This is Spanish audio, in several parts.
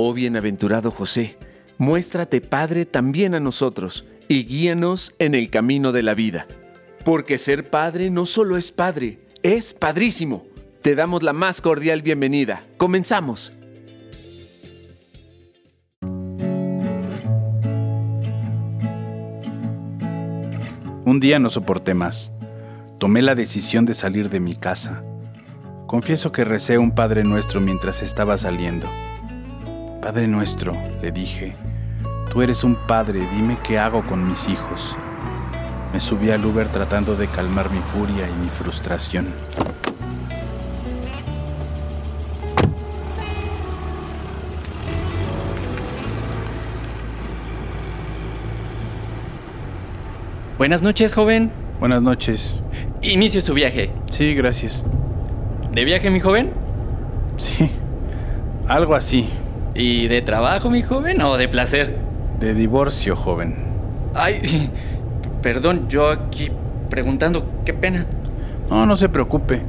Oh bienaventurado José, muéstrate Padre también a nosotros y guíanos en el camino de la vida. Porque ser padre no solo es padre, es padrísimo. Te damos la más cordial bienvenida. Comenzamos. Un día no soporté más. Tomé la decisión de salir de mi casa. Confieso que recé un Padre Nuestro mientras estaba saliendo. Padre Nuestro, le dije, tú eres un padre, dime qué hago con mis hijos. Me subí al Uber tratando de calmar mi furia y mi frustración. Buenas noches, joven. Buenas noches. Inicie su viaje. Sí, gracias. ¿De viaje, mi joven? Sí, algo así. ¿Y de trabajo, mi joven, o de placer? De divorcio, joven. Ay, perdón, yo aquí preguntando, qué pena. No, no se preocupe.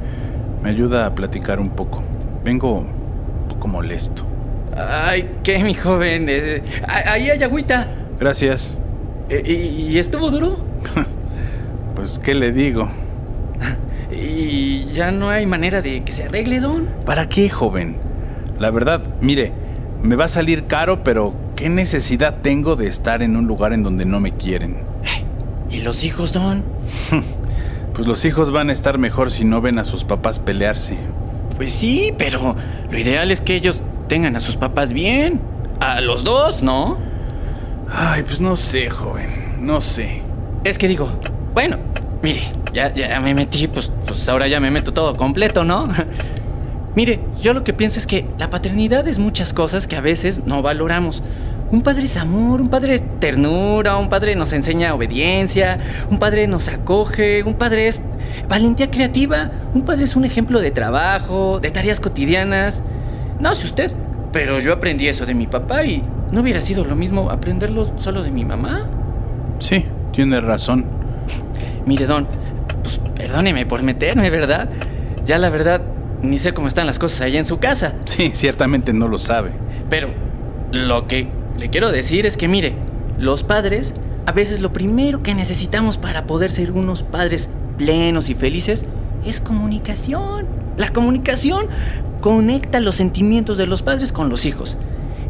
Me ayuda a platicar un poco. Vengo un poco molesto. Ay, ¿qué, mi joven? Eh, ahí hay agüita. Gracias. Eh, ¿Y, ¿Y estuvo duro? pues, ¿qué le digo? ¿Y ya no hay manera de que se arregle, don? ¿Para qué, joven? La verdad, mire, me va a salir caro, pero ¿qué necesidad tengo de estar en un lugar en donde no me quieren? ¿Y los hijos, don? pues los hijos van a estar mejor si no ven a sus papás pelearse. Pues sí, pero lo ideal es que ellos tengan a sus papás bien. A los dos, ¿no? Ay, pues no sé, joven, no sé. Es que digo, bueno, mire, ya, ya me metí, pues, pues ahora ya me meto todo completo, ¿no? Mire, yo lo que pienso es que la paternidad es muchas cosas que a veces no valoramos. Un padre es amor, un padre es ternura, un padre nos enseña obediencia, un padre nos acoge, un padre es valentía creativa, un padre es un ejemplo de trabajo, de tareas cotidianas. No sé usted, pero yo aprendí eso de mi papá y ¿no hubiera sido lo mismo aprenderlo solo de mi mamá? Sí, tiene razón. Mire, don, pues perdóneme por meterme, ¿verdad? Ya la verdad, ni sé cómo están las cosas allá en su casa. Sí, ciertamente no lo sabe. Pero lo que le quiero decir es que mire, los padres, a veces lo primero que necesitamos para poder ser unos padres plenos y felices es comunicación. La comunicación conecta los sentimientos de los padres con los hijos.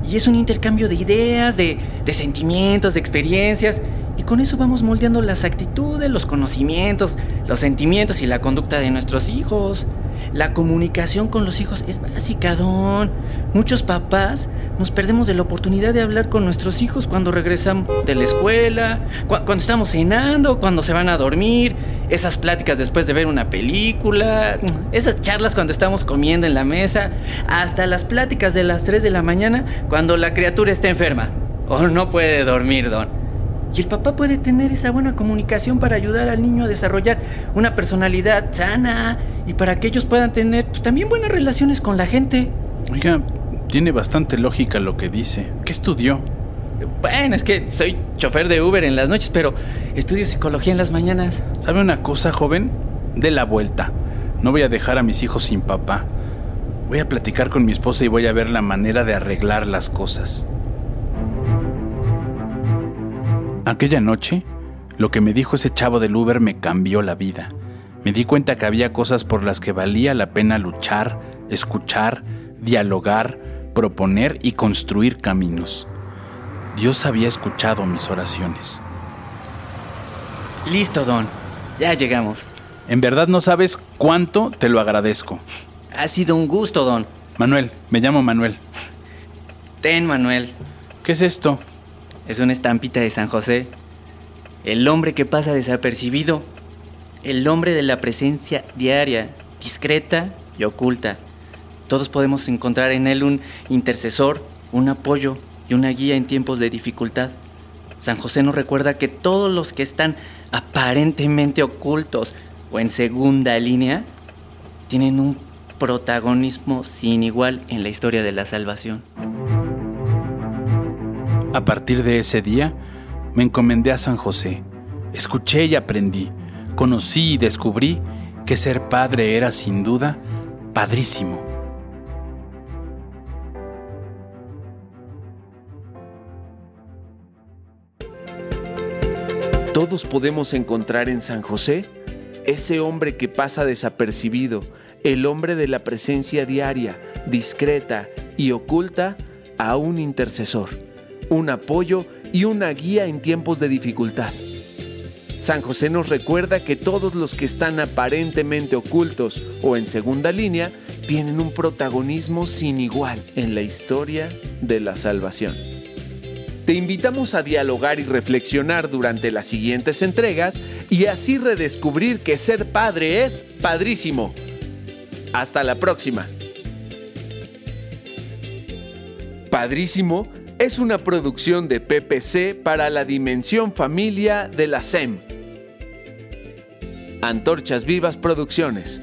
Y es un intercambio de ideas, de, de sentimientos, de experiencias. Y con eso vamos moldeando las actitudes, los conocimientos, los sentimientos y la conducta de nuestros hijos. La comunicación con los hijos es básica, don. Muchos papás nos perdemos de la oportunidad de hablar con nuestros hijos cuando regresan de la escuela, cu cuando estamos cenando, cuando se van a dormir, esas pláticas después de ver una película, esas charlas cuando estamos comiendo en la mesa, hasta las pláticas de las 3 de la mañana cuando la criatura está enferma o no puede dormir, don. Y el papá puede tener esa buena comunicación para ayudar al niño a desarrollar una personalidad sana y para que ellos puedan tener pues, también buenas relaciones con la gente. Oiga, tiene bastante lógica lo que dice. ¿Qué estudió? Bueno, es que soy chofer de Uber en las noches, pero estudio psicología en las mañanas. ¿Sabe una cosa, joven? De la vuelta. No voy a dejar a mis hijos sin papá. Voy a platicar con mi esposa y voy a ver la manera de arreglar las cosas. Aquella noche, lo que me dijo ese chavo del Uber me cambió la vida. Me di cuenta que había cosas por las que valía la pena luchar, escuchar, dialogar, proponer y construir caminos. Dios había escuchado mis oraciones. Listo, Don. Ya llegamos. En verdad no sabes cuánto te lo agradezco. Ha sido un gusto, Don. Manuel, me llamo Manuel. Ten, Manuel. ¿Qué es esto? Es una estampita de San José. El hombre que pasa desapercibido. El hombre de la presencia diaria, discreta y oculta. Todos podemos encontrar en él un intercesor, un apoyo y una guía en tiempos de dificultad. San José nos recuerda que todos los que están aparentemente ocultos o en segunda línea tienen un protagonismo sin igual en la historia de la salvación. A partir de ese día, me encomendé a San José. Escuché y aprendí conocí y descubrí que ser padre era sin duda padrísimo. Todos podemos encontrar en San José ese hombre que pasa desapercibido, el hombre de la presencia diaria, discreta y oculta a un intercesor, un apoyo y una guía en tiempos de dificultad. San José nos recuerda que todos los que están aparentemente ocultos o en segunda línea tienen un protagonismo sin igual en la historia de la salvación. Te invitamos a dialogar y reflexionar durante las siguientes entregas y así redescubrir que ser padre es padrísimo. Hasta la próxima. Padrísimo es una producción de PPC para la dimensión familia de la SEM. Antorchas Vivas Producciones.